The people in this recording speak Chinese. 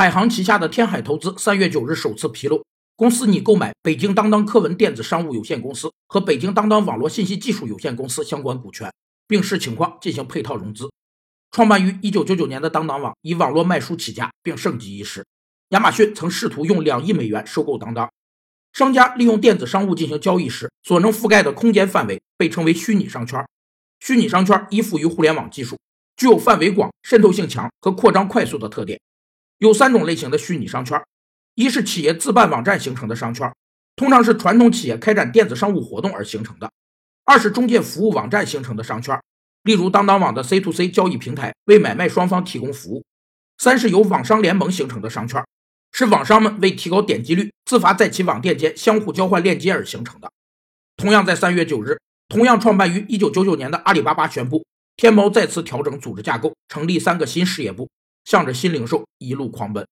海航旗下的天海投资三月九日首次披露，公司拟购买北京当当科文电子商务有限公司和北京当当网络信息技术有限公司相关股权，并视情况进行配套融资。创办于一九九九年的当当网以网络卖书起家，并盛极一时。亚马逊曾试图用两亿美元收购当当。商家利用电子商务进行交易时，所能覆盖的空间范围被称为虚拟商圈。虚拟商圈依附于互联网技术。具有范围广、渗透性强和扩张快速的特点。有三种类型的虚拟商圈：一是企业自办网站形成的商圈，通常是传统企业开展电子商务活动而形成的；二是中介服务网站形成的商圈，例如当当网的 C to C 交易平台为买卖双方提供服务；三是由网商联盟形成的商圈，是网商们为提高点击率，自发在其网店间相互交换链接而形成的。同样在三月九日，同样创办于一九九九年的阿里巴巴宣布。天猫再次调整组织架构，成立三个新事业部，向着新零售一路狂奔。